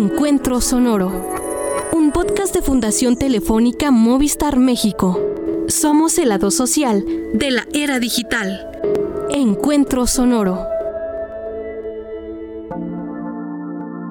Encuentro Sonoro. Un podcast de Fundación Telefónica Movistar México. Somos el lado social de la era digital. Encuentro Sonoro.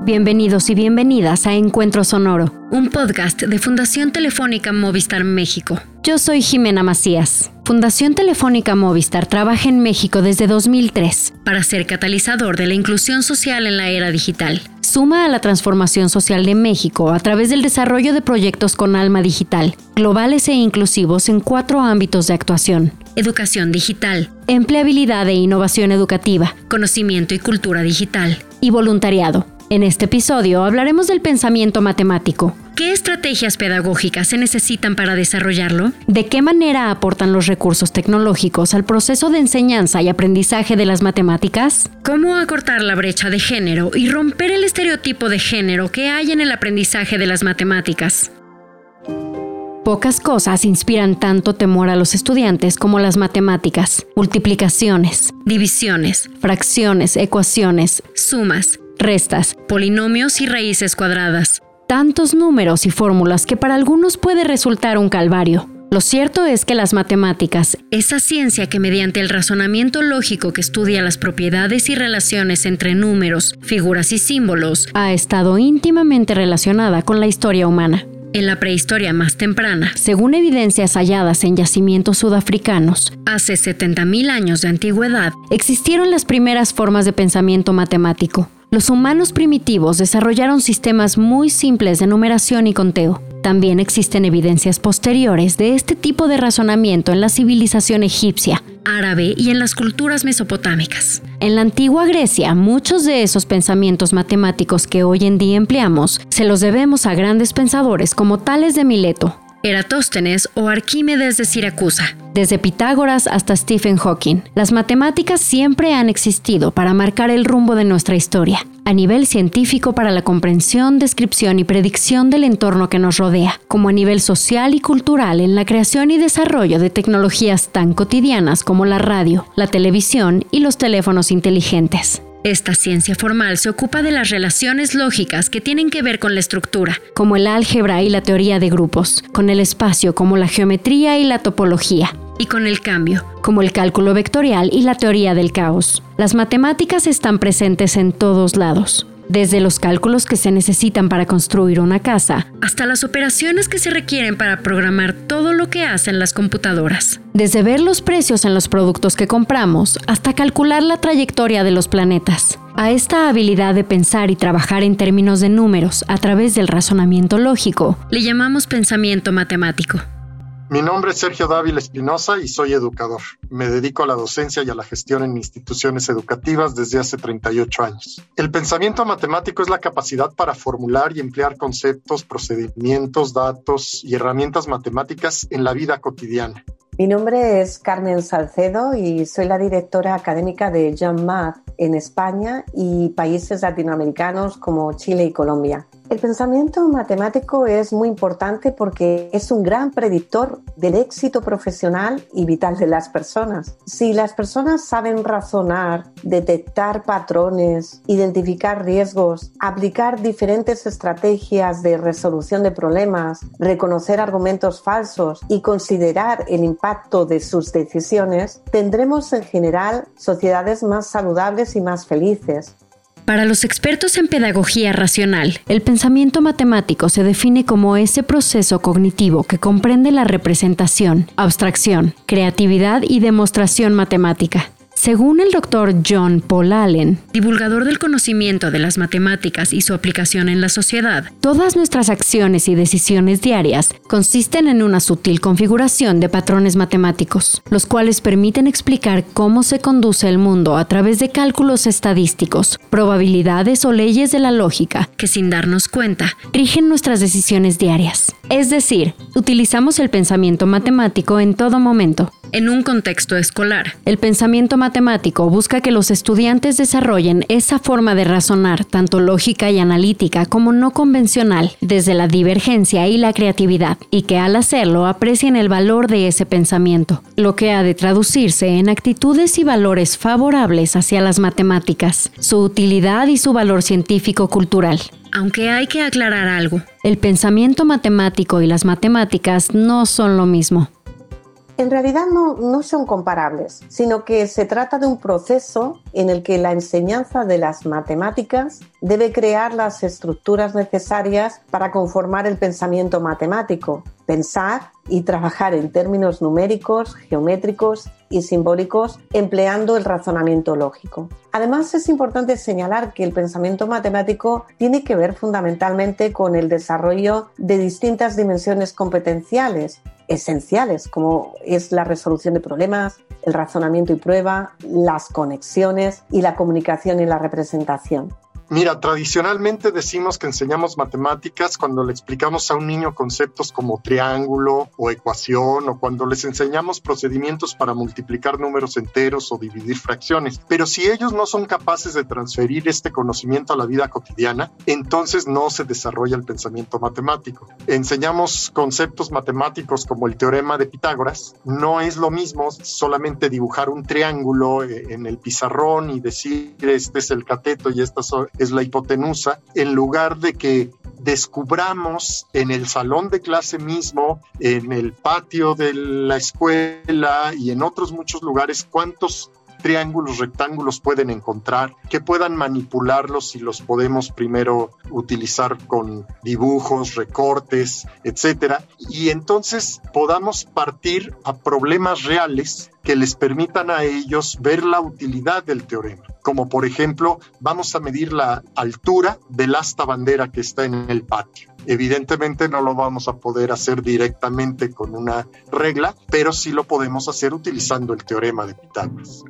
Bienvenidos y bienvenidas a Encuentro Sonoro, un podcast de Fundación Telefónica Movistar México. Yo soy Jimena Macías. Fundación Telefónica Movistar trabaja en México desde 2003 para ser catalizador de la inclusión social en la era digital. Suma a la transformación social de México a través del desarrollo de proyectos con alma digital, globales e inclusivos en cuatro ámbitos de actuación. Educación digital, empleabilidad e innovación educativa, conocimiento y cultura digital, y voluntariado en este episodio hablaremos del pensamiento matemático. ¿Qué estrategias pedagógicas se necesitan para desarrollarlo? ¿De qué manera aportan los recursos tecnológicos al proceso de enseñanza y aprendizaje de las matemáticas? ¿Cómo acortar la brecha de género y romper el estereotipo de género que hay en el aprendizaje de las matemáticas? Pocas cosas inspiran tanto temor a los estudiantes como las matemáticas, multiplicaciones, divisiones, fracciones, ecuaciones, sumas, restas, polinomios y raíces cuadradas. Tantos números y fórmulas que para algunos puede resultar un calvario. Lo cierto es que las matemáticas, esa ciencia que mediante el razonamiento lógico que estudia las propiedades y relaciones entre números, figuras y símbolos, ha estado íntimamente relacionada con la historia humana. En la prehistoria más temprana, según evidencias halladas en yacimientos sudafricanos, hace 70.000 años de antigüedad, existieron las primeras formas de pensamiento matemático, los humanos primitivos desarrollaron sistemas muy simples de numeración y conteo. También existen evidencias posteriores de este tipo de razonamiento en la civilización egipcia, árabe y en las culturas mesopotámicas. En la antigua Grecia, muchos de esos pensamientos matemáticos que hoy en día empleamos se los debemos a grandes pensadores como Tales de Mileto, Eratóstenes o Arquímedes de Siracusa. Desde Pitágoras hasta Stephen Hawking, las matemáticas siempre han existido para marcar el rumbo de nuestra historia, a nivel científico para la comprensión, descripción y predicción del entorno que nos rodea, como a nivel social y cultural en la creación y desarrollo de tecnologías tan cotidianas como la radio, la televisión y los teléfonos inteligentes. Esta ciencia formal se ocupa de las relaciones lógicas que tienen que ver con la estructura, como el álgebra y la teoría de grupos, con el espacio como la geometría y la topología, y con el cambio, como el cálculo vectorial y la teoría del caos. Las matemáticas están presentes en todos lados desde los cálculos que se necesitan para construir una casa hasta las operaciones que se requieren para programar todo lo que hacen las computadoras. Desde ver los precios en los productos que compramos hasta calcular la trayectoria de los planetas. A esta habilidad de pensar y trabajar en términos de números a través del razonamiento lógico le llamamos pensamiento matemático. Mi nombre es Sergio Dávila Espinosa y soy educador. Me dedico a la docencia y a la gestión en instituciones educativas desde hace 38 años. El pensamiento matemático es la capacidad para formular y emplear conceptos, procedimientos, datos y herramientas matemáticas en la vida cotidiana. Mi nombre es Carmen Salcedo y soy la directora académica de John Math en España y países latinoamericanos como Chile y Colombia. El pensamiento matemático es muy importante porque es un gran predictor del éxito profesional y vital de las personas. Si las personas saben razonar, detectar patrones, identificar riesgos, aplicar diferentes estrategias de resolución de problemas, reconocer argumentos falsos y considerar el impacto de sus decisiones, tendremos en general sociedades más saludables y más felices. Para los expertos en pedagogía racional, el pensamiento matemático se define como ese proceso cognitivo que comprende la representación, abstracción, creatividad y demostración matemática. Según el doctor John Paul Allen, divulgador del conocimiento de las matemáticas y su aplicación en la sociedad, todas nuestras acciones y decisiones diarias consisten en una sutil configuración de patrones matemáticos, los cuales permiten explicar cómo se conduce el mundo a través de cálculos estadísticos, probabilidades o leyes de la lógica que sin darnos cuenta rigen nuestras decisiones diarias. Es decir, utilizamos el pensamiento matemático en todo momento, en un contexto escolar. El pensamiento matemático busca que los estudiantes desarrollen esa forma de razonar, tanto lógica y analítica como no convencional, desde la divergencia y la creatividad, y que al hacerlo aprecien el valor de ese pensamiento, lo que ha de traducirse en actitudes y valores favorables hacia las matemáticas, su utilidad y su valor científico-cultural. Aunque hay que aclarar algo, el pensamiento matemático y las matemáticas no son lo mismo. En realidad no, no, son comparables, sino que se trata de un proceso en el que la enseñanza de las matemáticas debe crear las estructuras necesarias para conformar el pensamiento matemático, pensar y trabajar en términos numéricos, geométricos y simbólicos empleando el razonamiento lógico. Además, es importante señalar que el pensamiento matemático tiene que ver fundamentalmente con el desarrollo de distintas dimensiones competenciales esenciales, como es la resolución de problemas, el razonamiento y prueba, las conexiones y la comunicación y la representación. Mira, tradicionalmente decimos que enseñamos matemáticas cuando le explicamos a un niño conceptos como triángulo o ecuación o cuando les enseñamos procedimientos para multiplicar números enteros o dividir fracciones. Pero si ellos no son capaces de transferir este conocimiento a la vida cotidiana, entonces no se desarrolla el pensamiento matemático. Enseñamos conceptos matemáticos como el teorema de Pitágoras. No es lo mismo solamente dibujar un triángulo eh, en el pizarrón y decir este es el cateto y estas son es la hipotenusa, en lugar de que descubramos en el salón de clase mismo, en el patio de la escuela y en otros muchos lugares cuántos triángulos, rectángulos pueden encontrar, que puedan manipularlos y los podemos primero utilizar con dibujos, recortes, etcétera, y entonces podamos partir a problemas reales que les permitan a ellos ver la utilidad del teorema. Como por ejemplo, vamos a medir la altura del asta bandera que está en el patio. Evidentemente no lo vamos a poder hacer directamente con una regla, pero sí lo podemos hacer utilizando el teorema de Pitágoras.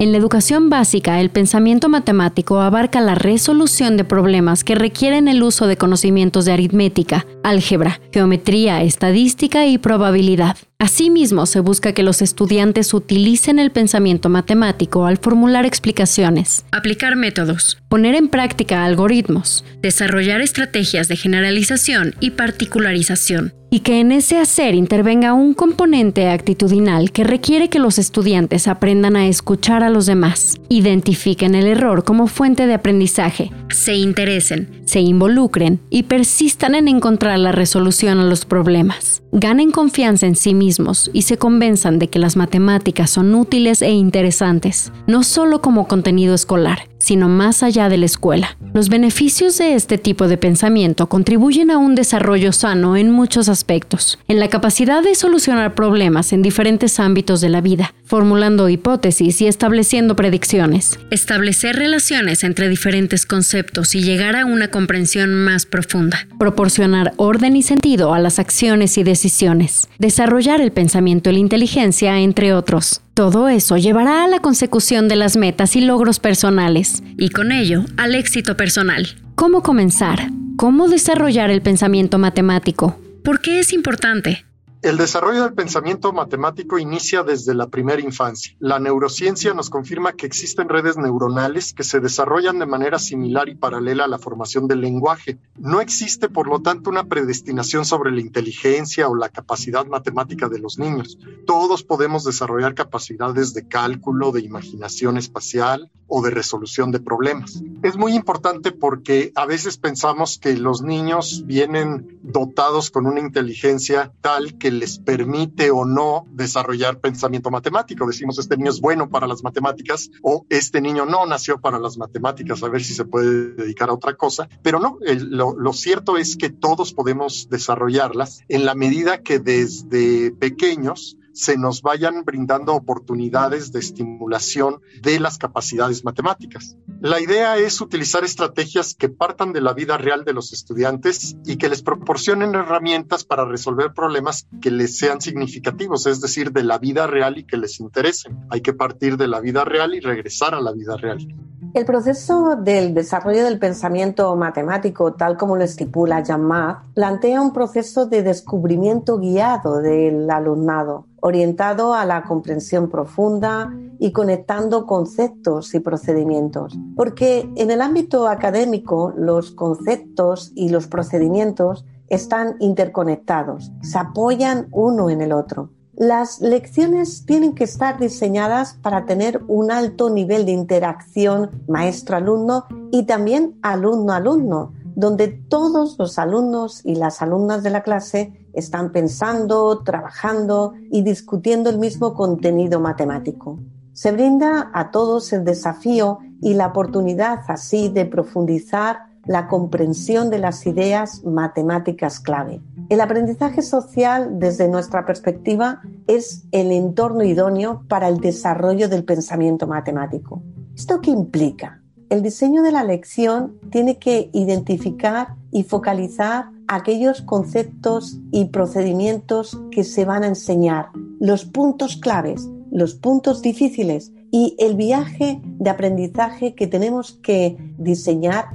En la educación básica, el pensamiento matemático abarca la resolución de problemas que requieren el uso de conocimientos de aritmética, álgebra, geometría, estadística y probabilidad. Asimismo, se busca que los estudiantes utilicen el pensamiento matemático al formular explicaciones, aplicar métodos, poner en práctica algoritmos, desarrollar estrategias de generalización y particularización, y que en ese hacer intervenga un componente actitudinal que requiere que los estudiantes aprendan a escuchar a los demás, identifiquen el error como fuente de aprendizaje, se interesen, se involucren y persistan en encontrar la resolución a los problemas, ganen confianza en sí mismos y se convenzan de que las matemáticas son útiles e interesantes, no solo como contenido escolar, sino más allá de la escuela. Los beneficios de este tipo de pensamiento contribuyen a un desarrollo sano en muchos aspectos, en la capacidad de solucionar problemas en diferentes ámbitos de la vida, formulando hipótesis y estableciendo predicciones, establecer relaciones entre diferentes conceptos y llegar a una comprensión más profunda, proporcionar orden y sentido a las acciones y decisiones, desarrollar el pensamiento y la inteligencia, entre otros. Todo eso llevará a la consecución de las metas y logros personales, y con ello al éxito personal. ¿Cómo comenzar? ¿Cómo desarrollar el pensamiento matemático? ¿Por qué es importante? El desarrollo del pensamiento matemático inicia desde la primera infancia. La neurociencia nos confirma que existen redes neuronales que se desarrollan de manera similar y paralela a la formación del lenguaje. No existe, por lo tanto, una predestinación sobre la inteligencia o la capacidad matemática de los niños. Todos podemos desarrollar capacidades de cálculo, de imaginación espacial o de resolución de problemas. Es muy importante porque a veces pensamos que los niños vienen dotados con una inteligencia tal que les permite o no desarrollar pensamiento matemático. Decimos, este niño es bueno para las matemáticas o este niño no nació para las matemáticas, a ver si se puede dedicar a otra cosa. Pero no, lo, cierto es que todos podemos desarrollarlas en la medida que desde pequeños se nos vayan brindando oportunidades de estimulación de las capacidades matemáticas. La idea es utilizar estrategias que partan de la vida real de los estudiantes y que les proporcionen herramientas para resolver problemas que les sean significativos, es decir, de la vida real y que les interesen. Hay que partir de la vida real y regresar a la vida real. El proceso del desarrollo del pensamiento matemático, tal como lo estipula Jean plantea un proceso de descubrimiento guiado del alumnado, orientado a la comprensión profunda y conectando conceptos y procedimientos. Porque en el ámbito académico los conceptos y los procedimientos están interconectados, se apoyan uno en el otro. Las lecciones tienen que estar diseñadas para tener un alto nivel de interacción maestro-alumno y también alumno-alumno, donde todos los alumnos y las alumnas de la clase están pensando, trabajando y discutiendo el mismo contenido matemático. Se brinda a todos el desafío y la oportunidad así de profundizar la comprensión de las ideas matemáticas clave. El aprendizaje social, desde nuestra perspectiva, es el entorno idóneo para el desarrollo del pensamiento matemático. ¿Esto qué implica? El diseño de la lección tiene que identificar y focalizar aquellos conceptos y procedimientos que se van a enseñar, los puntos claves, los puntos difíciles y el viaje de aprendizaje que tenemos que diseñar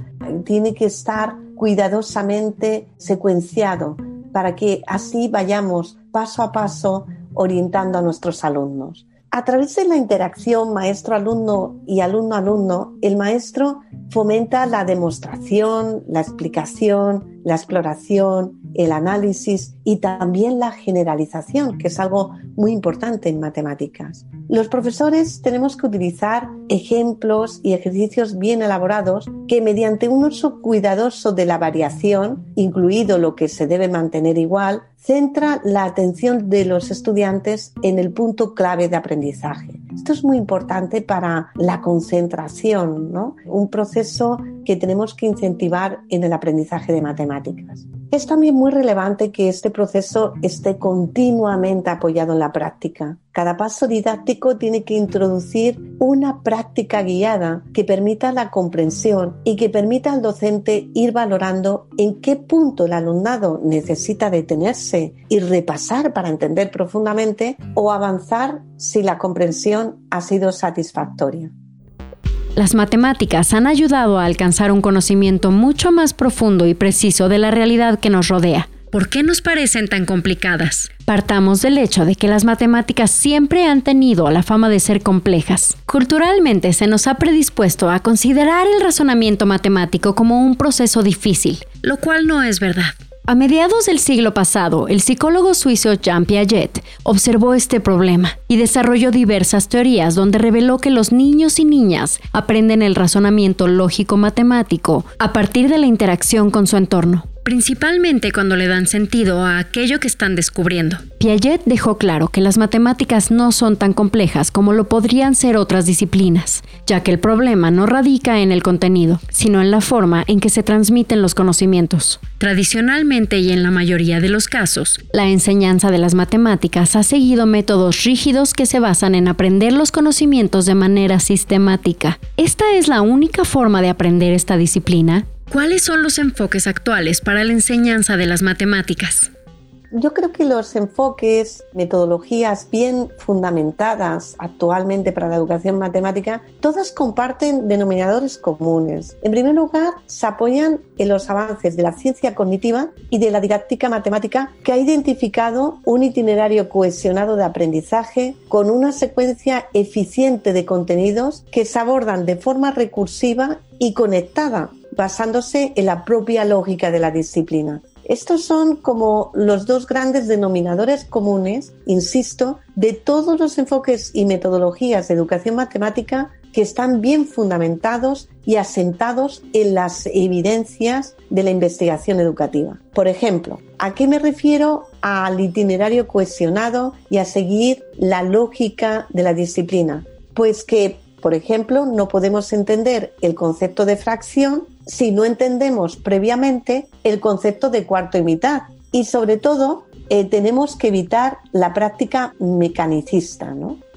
tiene que estar cuidadosamente secuenciado para que así vayamos paso a paso orientando a nuestros alumnos. A través de la interacción maestro-alumno y alumno-alumno, el maestro fomenta la demostración, la explicación, la exploración, el análisis y también la generalización, que es algo muy importante en matemáticas. Los profesores tenemos que utilizar ejemplos y ejercicios bien elaborados que mediante un uso cuidadoso de la variación, incluido lo que se debe mantener igual, centra la atención de los estudiantes en el punto clave de aprendizaje. Esto es muy importante para la concentración, ¿no? Un proceso que tenemos que incentivar en el aprendizaje de matemáticas. Es también muy relevante que este proceso esté continuamente apoyado en la práctica. Cada paso didáctico tiene que introducir una práctica guiada que permita la comprensión y que permita al docente ir valorando en qué punto el alumnado necesita detenerse y repasar para entender profundamente o avanzar si la comprensión ha sido satisfactoria. Las matemáticas han ayudado a alcanzar un conocimiento mucho más profundo y preciso de la realidad que nos rodea. ¿Por qué nos parecen tan complicadas? Partamos del hecho de que las matemáticas siempre han tenido la fama de ser complejas. Culturalmente se nos ha predispuesto a considerar el razonamiento matemático como un proceso difícil, lo cual no es verdad. A mediados del siglo pasado, el psicólogo suizo Jean Piaget observó este problema y desarrolló diversas teorías donde reveló que los niños y niñas aprenden el razonamiento lógico-matemático a partir de la interacción con su entorno principalmente cuando le dan sentido a aquello que están descubriendo. Piaget dejó claro que las matemáticas no son tan complejas como lo podrían ser otras disciplinas, ya que el problema no radica en el contenido, sino en la forma en que se transmiten los conocimientos. Tradicionalmente y en la mayoría de los casos, la enseñanza de las matemáticas ha seguido métodos rígidos que se basan en aprender los conocimientos de manera sistemática. Esta es la única forma de aprender esta disciplina ¿Cuáles son los enfoques actuales para la enseñanza de las matemáticas? Yo creo que los enfoques, metodologías bien fundamentadas actualmente para la educación matemática, todas comparten denominadores comunes. En primer lugar, se apoyan en los avances de la ciencia cognitiva y de la didáctica matemática que ha identificado un itinerario cohesionado de aprendizaje con una secuencia eficiente de contenidos que se abordan de forma recursiva y conectada basándose en la propia lógica de la disciplina. Estos son como los dos grandes denominadores comunes, insisto, de todos los enfoques y metodologías de educación matemática que están bien fundamentados y asentados en las evidencias de la investigación educativa. Por ejemplo, ¿a qué me refiero al itinerario cohesionado y a seguir la lógica de la disciplina? Pues que, por ejemplo, no podemos entender el concepto de fracción si no entendemos previamente el concepto de cuarto y mitad. Y sobre todo, eh, tenemos que evitar la práctica mecanicista.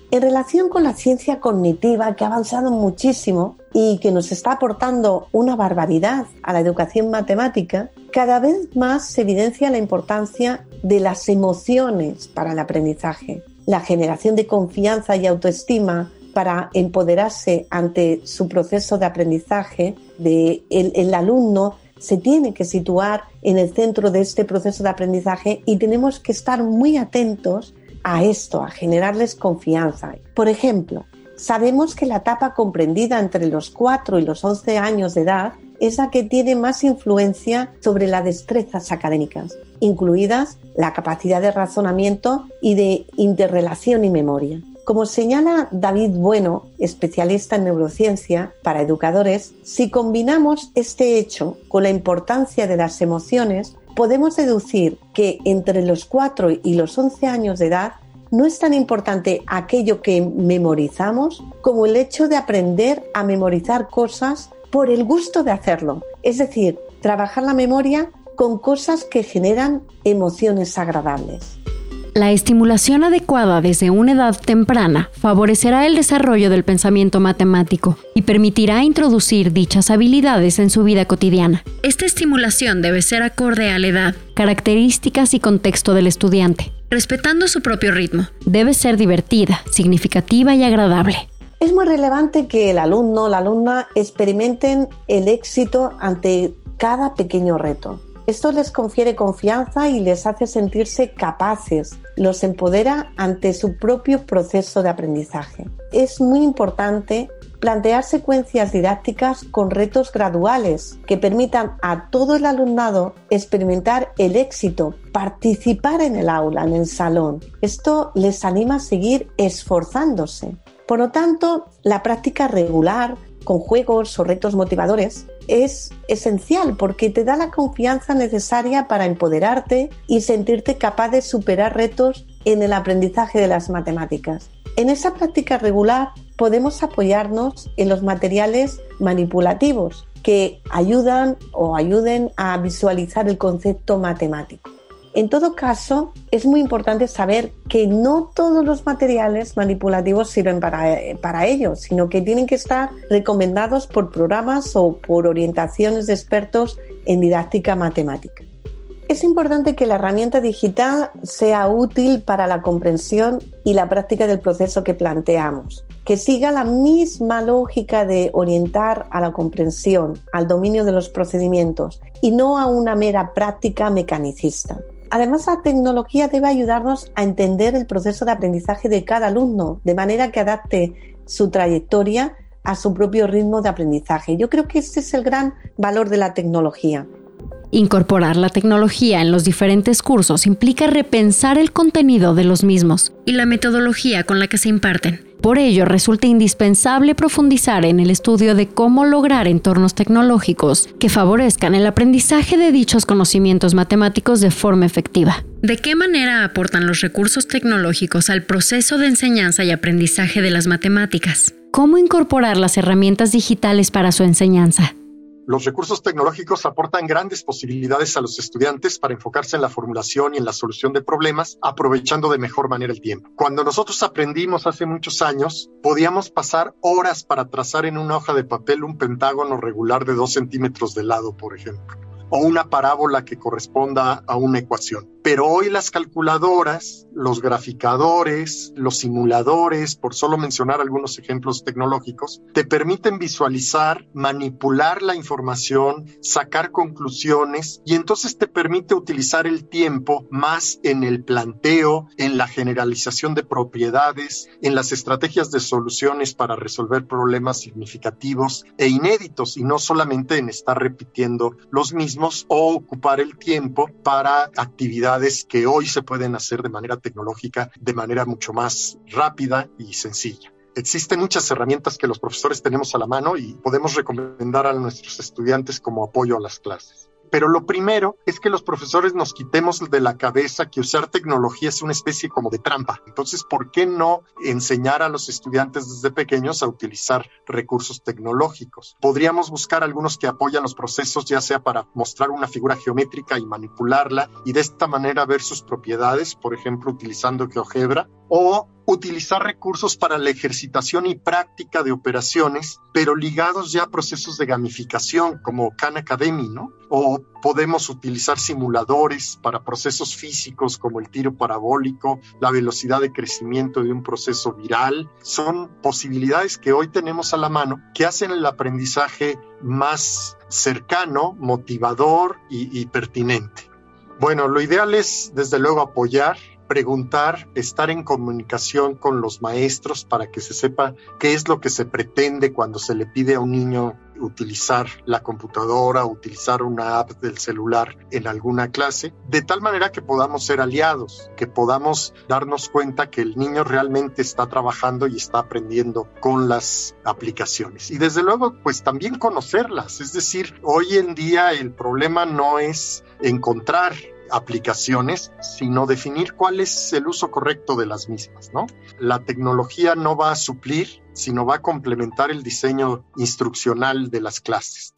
En relación con la ciencia cognitiva, que ha avanzado muchísimo y que nos está aportando una barbaridad a la educación matemática, cada vez más se evidencia la importancia de las emociones para el aprendizaje. La generación de confianza y autoestima para empoderarse ante su proceso de aprendizaje, de el, alumno se tiene que situar en el centro de este proceso de aprendizaje y tenemos que estar muy atentos a esto, a generarles confianza. Por ejemplo, sabemos que la etapa comprendida entre los 4 y los 11 años de edad es la que tiene más influencia sobre las destrezas académicas, incluidas la capacidad de razonamiento y de interrelación y memoria. Como señala David Bueno, especialista en neurociencia para educadores, si combinamos este hecho con la importancia de las emociones, podemos deducir que entre los 4 y los 11 años de edad no es tan importante aquello que memorizamos como el hecho de aprender a memorizar cosas por el gusto de hacerlo. Es decir, trabajar la memoria con cosas que generan emociones agradables. La estimulación adecuada desde una edad temprana favorecerá el desarrollo del pensamiento matemático y permitirá introducir dichas habilidades en su vida cotidiana. Esta estimulación debe ser acorde a la edad, características y contexto del estudiante, respetando su propio ritmo. Debe ser divertida, significativa y agradable. Es muy relevante que el alumno o la alumna experimenten el éxito ante cada pequeño reto. Esto les confiere confianza y les hace sentirse capaces, los empodera ante su propio proceso de aprendizaje. Es muy importante plantear secuencias didácticas con retos graduales que permitan a todo el alumnado experimentar el éxito, participar en el aula, en el salón. Esto les anima a seguir esforzándose. Por lo tanto, la práctica regular con juegos o retos motivadores es esencial porque te da la confianza necesaria para empoderarte y sentirte capaz de superar retos en el aprendizaje de las matemáticas. En esa práctica regular podemos apoyarnos en los materiales manipulativos que ayudan o ayuden a visualizar el concepto matemático. En todo caso, es muy importante saber que no todos los materiales manipulativos sirven para, para ello, sino que tienen que estar recomendados por programas o por orientaciones de expertos en didáctica matemática. Es importante que la herramienta digital sea útil para la comprensión y la práctica del proceso que planteamos, que siga la misma lógica de orientar a la comprensión, al dominio de los procedimientos y no a una mera práctica mecanicista. Además, la tecnología debe ayudarnos a entender el proceso de aprendizaje de cada alumno, de manera que adapte su trayectoria a su propio ritmo de aprendizaje. Yo creo que este es el gran valor de la tecnología. Incorporar la tecnología en los diferentes cursos implica repensar el contenido de los mismos y la metodología con la que se imparten. Por ello, resulta indispensable profundizar en el estudio de cómo lograr entornos tecnológicos que favorezcan el aprendizaje de dichos conocimientos matemáticos de forma efectiva. ¿De qué manera aportan los recursos tecnológicos al proceso de enseñanza y aprendizaje de las matemáticas? ¿Cómo incorporar las herramientas digitales para su enseñanza? Los recursos tecnológicos aportan grandes posibilidades a los estudiantes para enfocarse en la formulación y en la solución de problemas, aprovechando de mejor manera el tiempo. Cuando nosotros aprendimos hace muchos años, podíamos pasar horas para trazar en una hoja de papel un pentágono regular de dos centímetros de lado, por ejemplo o una parábola que corresponda a una ecuación. Pero hoy las calculadoras, los graficadores, los simuladores, por solo mencionar algunos ejemplos tecnológicos, te permiten visualizar, manipular la información, sacar conclusiones y entonces te permite utilizar el tiempo más en el planteo, en la generalización de propiedades, en las estrategias de soluciones para resolver problemas significativos e inéditos y no solamente en estar repitiendo los mismos o ocupar el tiempo para actividades que hoy se pueden hacer de manera tecnológica, de manera mucho más rápida y sencilla. Existen muchas herramientas que los profesores tenemos a la mano y podemos recomendar a nuestros estudiantes como apoyo a las clases. Pero lo primero es que los profesores nos quitemos de la cabeza que usar tecnología es una especie como de trampa. Entonces, ¿por qué no enseñar a los estudiantes desde pequeños a utilizar recursos tecnológicos? Podríamos buscar algunos que apoyan los procesos, ya sea para mostrar una figura geométrica y manipularla y de esta manera ver sus propiedades, por ejemplo, utilizando GeoGebra, o utilizar recursos para la ejercitación y práctica de operaciones, pero ligados ya a procesos de gamificación como Khan Academy, ¿no? O podemos utilizar simuladores para procesos físicos como el tiro parabólico, la velocidad de crecimiento de un proceso viral. Son posibilidades que hoy tenemos a la mano que hacen el aprendizaje más cercano, motivador y, pertinente. Bueno, lo ideal es desde luego apoyar preguntar, estar en comunicación con los maestros para que se sepa qué es lo que se pretende cuando se le pide a un niño utilizar la computadora, utilizar una app del celular en alguna clase, de tal manera que podamos ser aliados, que podamos darnos cuenta que el niño realmente está trabajando y está aprendiendo con las aplicaciones. Y desde luego, pues también conocerlas. Es decir, hoy en día el problema no es encontrar aplicaciones, sino definir cuál es el uso correcto de las mismas, ¿no? La tecnología no va a suplir, sino va a complementar el diseño instruccional de las clases.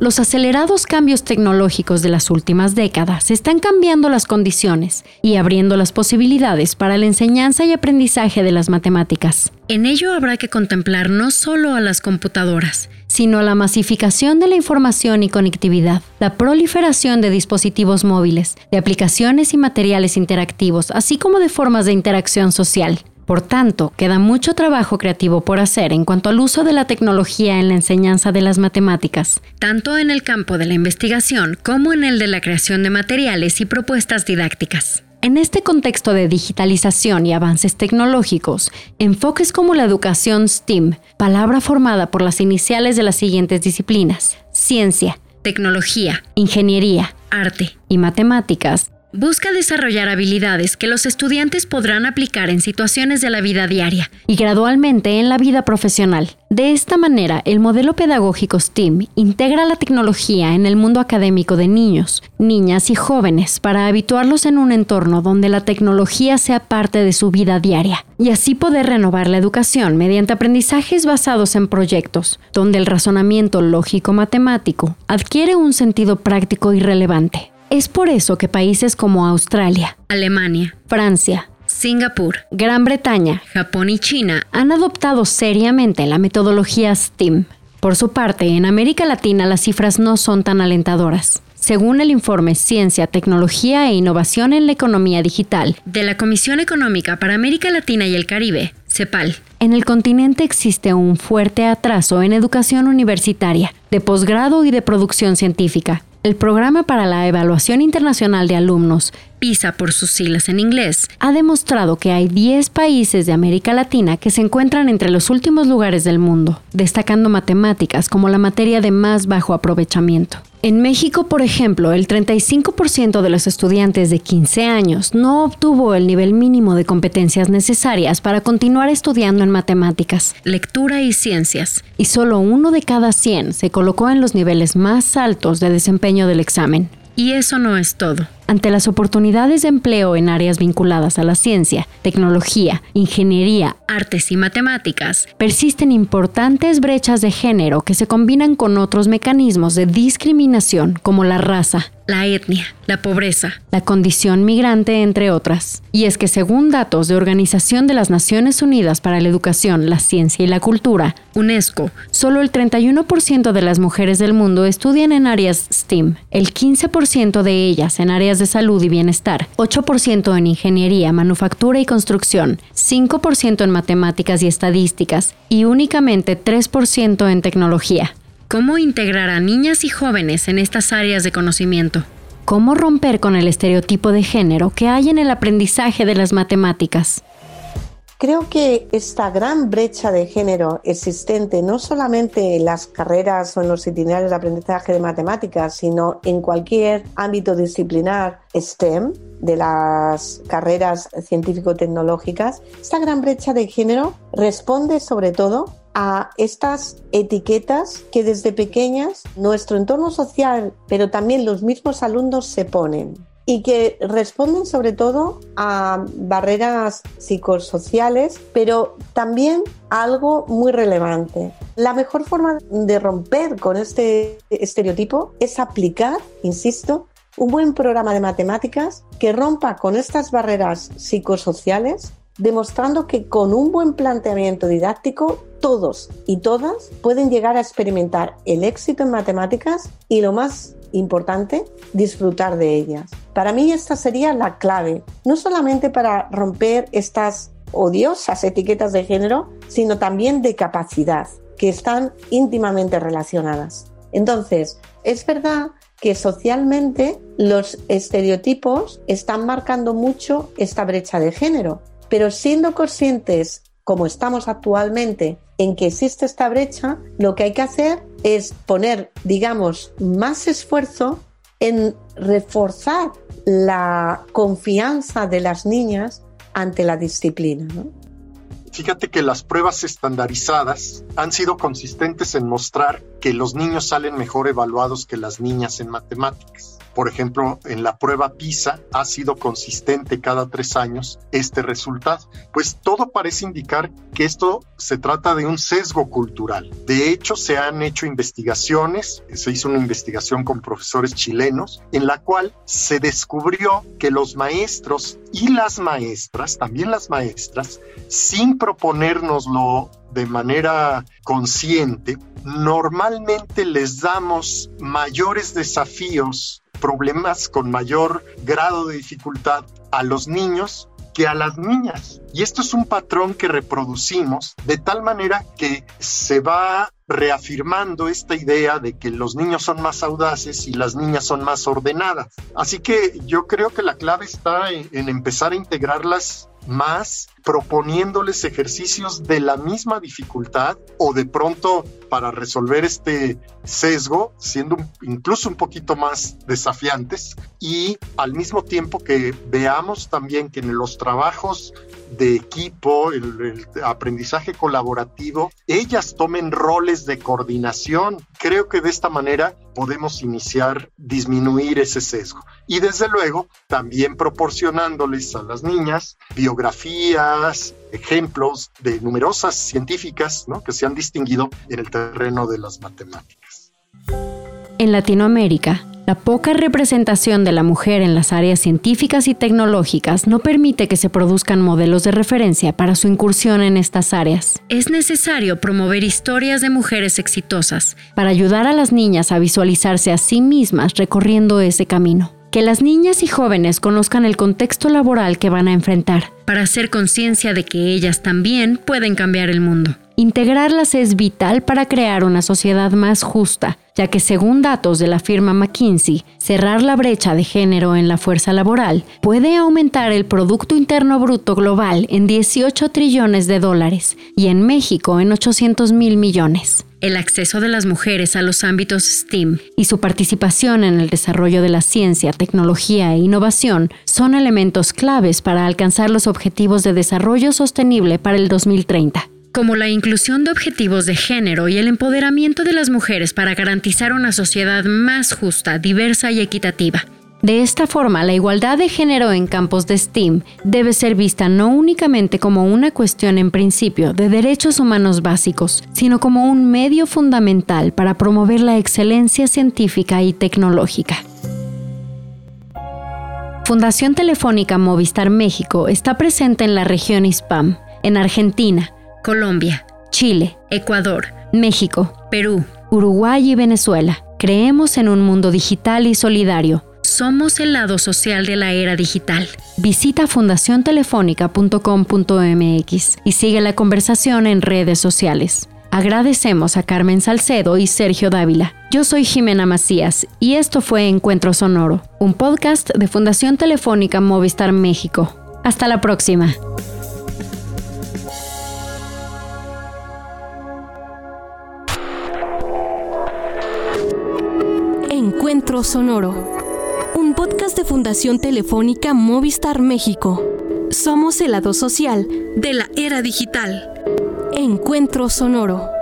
Los acelerados cambios tecnológicos de las últimas décadas están cambiando las condiciones y abriendo las posibilidades para la enseñanza y aprendizaje de las matemáticas. En ello habrá que contemplar no solo a las computadoras, sino la masificación de la información y conectividad, la proliferación de dispositivos móviles, de aplicaciones y materiales interactivos, así como de formas de interacción social. Por tanto, queda mucho trabajo creativo por hacer en cuanto al uso de la tecnología en la enseñanza de las matemáticas, tanto en el campo de la investigación como en el de la creación de materiales y propuestas didácticas. En este contexto de digitalización y avances tecnológicos, enfoques como la educación STEAM, palabra formada por las iniciales de las siguientes disciplinas, ciencia, tecnología, ingeniería, arte y matemáticas, busca desarrollar habilidades que los estudiantes podrán aplicar en situaciones de la vida diaria y gradualmente en la vida profesional. De esta manera, el modelo pedagógico STEAM integra la tecnología en el mundo académico de niños, niñas y jóvenes para habituarlos en un entorno donde la tecnología sea parte de su vida diaria y así poder renovar la educación mediante aprendizajes basados en proyectos, donde el razonamiento lógico-matemático adquiere un sentido práctico y relevante. Es por eso que países como Australia, Alemania, Francia, Singapur, Gran Bretaña, Japón y China han adoptado seriamente la metodología STEAM. Por su parte, en América Latina las cifras no son tan alentadoras. Según el informe Ciencia, Tecnología e Innovación en la Economía Digital de la Comisión Económica para América Latina y el Caribe, CEPAL, en el continente existe un fuerte atraso en educación universitaria, de posgrado y de producción científica, el Programa para la Evaluación Internacional de Alumnos, PISA por sus siglas en inglés, ha demostrado que hay 10 países de América Latina que se encuentran entre los últimos lugares del mundo, destacando matemáticas como la materia de más bajo aprovechamiento. En México, por ejemplo, el 35% de los estudiantes de 15 años no obtuvo el nivel mínimo de competencias necesarias para continuar estudiando en matemáticas, lectura y ciencias, y solo uno de cada 100 se colocó en los niveles más altos de desempeño del examen. Y eso no es todo. Ante las oportunidades de empleo en áreas vinculadas a la ciencia, tecnología, ingeniería, artes y matemáticas, persisten importantes brechas de género que se combinan con otros mecanismos de discriminación como la raza, la etnia, la pobreza, la condición migrante, entre otras. Y es que según datos de Organización de las Naciones Unidas para la Educación, la Ciencia y la Cultura, UNESCO, solo el 31% de las mujeres del mundo estudian en áreas STEAM, el 15% de ellas en áreas de salud y bienestar, 8% en ingeniería, manufactura y construcción, 5% en matemáticas y estadísticas y únicamente 3% en tecnología. ¿Cómo integrar a niñas y jóvenes en estas áreas de conocimiento? ¿Cómo romper con el estereotipo de género que hay en el aprendizaje de las matemáticas? Creo que esta gran brecha de género existente no solamente en las carreras o en los itinerarios de aprendizaje de matemáticas, sino en cualquier ámbito disciplinar STEM de las carreras científico-tecnológicas, esta gran brecha de género responde sobre todo a estas etiquetas que desde pequeñas nuestro entorno social, pero también los mismos alumnos se ponen y que responden sobre todo a barreras psicosociales, pero también a algo muy relevante. La mejor forma de romper con este estereotipo es aplicar, insisto, un buen programa de matemáticas que rompa con estas barreras psicosociales, demostrando que con un buen planteamiento didáctico todos y todas pueden llegar a experimentar el éxito en matemáticas y lo más importante, disfrutar de ellas. Para mí esta sería la clave, no solamente para romper estas odiosas etiquetas de género, sino también de capacidad, que están íntimamente relacionadas. Entonces, es verdad que socialmente los estereotipos están marcando mucho esta brecha de género, pero siendo conscientes, como estamos actualmente, en que existe esta brecha, lo que hay que hacer es poner, digamos, más esfuerzo en reforzar la confianza de las niñas ante la disciplina. Fíjate que las pruebas estandarizadas han sido consistentes en mostrar que los niños salen mejor evaluados que las niñas en matemáticas. Por ejemplo, en la prueba PISA ha sido consistente cada tres años este resultado. Pues todo parece indicar que esto se trata de un sesgo cultural. De hecho, se han hecho investigaciones, se hizo una investigación con profesores chilenos, en la cual se descubrió que los maestros y las maestras, también las maestras, sin proponérnoslo de manera consciente, normalmente les damos mayores desafíos problemas con mayor grado de dificultad a los niños que a las niñas. Y esto es un patrón que reproducimos de tal manera que se va reafirmando esta idea de que los niños son más audaces y las niñas son más ordenadas. Así que yo creo que la clave está en, empezar a integrarlas más proponiéndoles ejercicios de la misma dificultad o de pronto para resolver este sesgo siendo incluso un poquito más desafiantes y al mismo tiempo que veamos también que en los trabajos de equipo, el, aprendizaje colaborativo, ellas tomen roles de coordinación. Creo que de esta manera podemos iniciar, disminuir ese sesgo. Y desde luego, también proporcionándoles a las niñas biografías, ejemplos de numerosas científicas que se han distinguido en el terreno de las matemáticas. En Latinoamérica, la poca representación de la mujer en las áreas científicas y tecnológicas no permite que se produzcan modelos de referencia para su incursión en estas áreas. Es necesario promover historias de mujeres exitosas para ayudar a las niñas a visualizarse a sí mismas recorriendo ese camino. Que las niñas y jóvenes conozcan el contexto laboral que van a enfrentar, para hacer conciencia de que ellas también pueden cambiar el mundo. Integrarlas es vital para crear una sociedad más justa, ya que según datos de la firma McKinsey, cerrar la brecha de género en la fuerza laboral puede aumentar el Producto Interno Bruto global en 18 trillones de dólares y en México en 800 mil millones. El acceso de las mujeres a los ámbitos STEAM y su participación en el desarrollo de la ciencia, tecnología e innovación son elementos claves para alcanzar los objetivos de desarrollo sostenible para el 2030 como la inclusión de objetivos de género y el empoderamiento de las mujeres para garantizar una sociedad más justa, diversa y equitativa. De esta forma, la igualdad de género en campos de STEAM debe ser vista no únicamente como una cuestión en principio de derechos humanos básicos, sino como un medio fundamental para promover la excelencia científica y tecnológica. Fundación Telefónica Movistar México está presente en la región ISPAM, en Argentina, Colombia, Chile, Ecuador, México, Perú, Uruguay y Venezuela. Creemos en un mundo digital y solidario. Somos el lado social de la era digital. Visita fundaciontelefónica.com.mx y sigue la conversación en redes sociales. Agradecemos a Carmen Salcedo y Sergio Dávila. Yo soy Jimena Macías y esto fue Encuentro Sonoro, un podcast de Fundación Telefónica Movistar México. Hasta la próxima. Sonoro, un podcast de Fundación Telefónica Movistar México. Somos el lado social de la era digital. Encuentro Sonoro.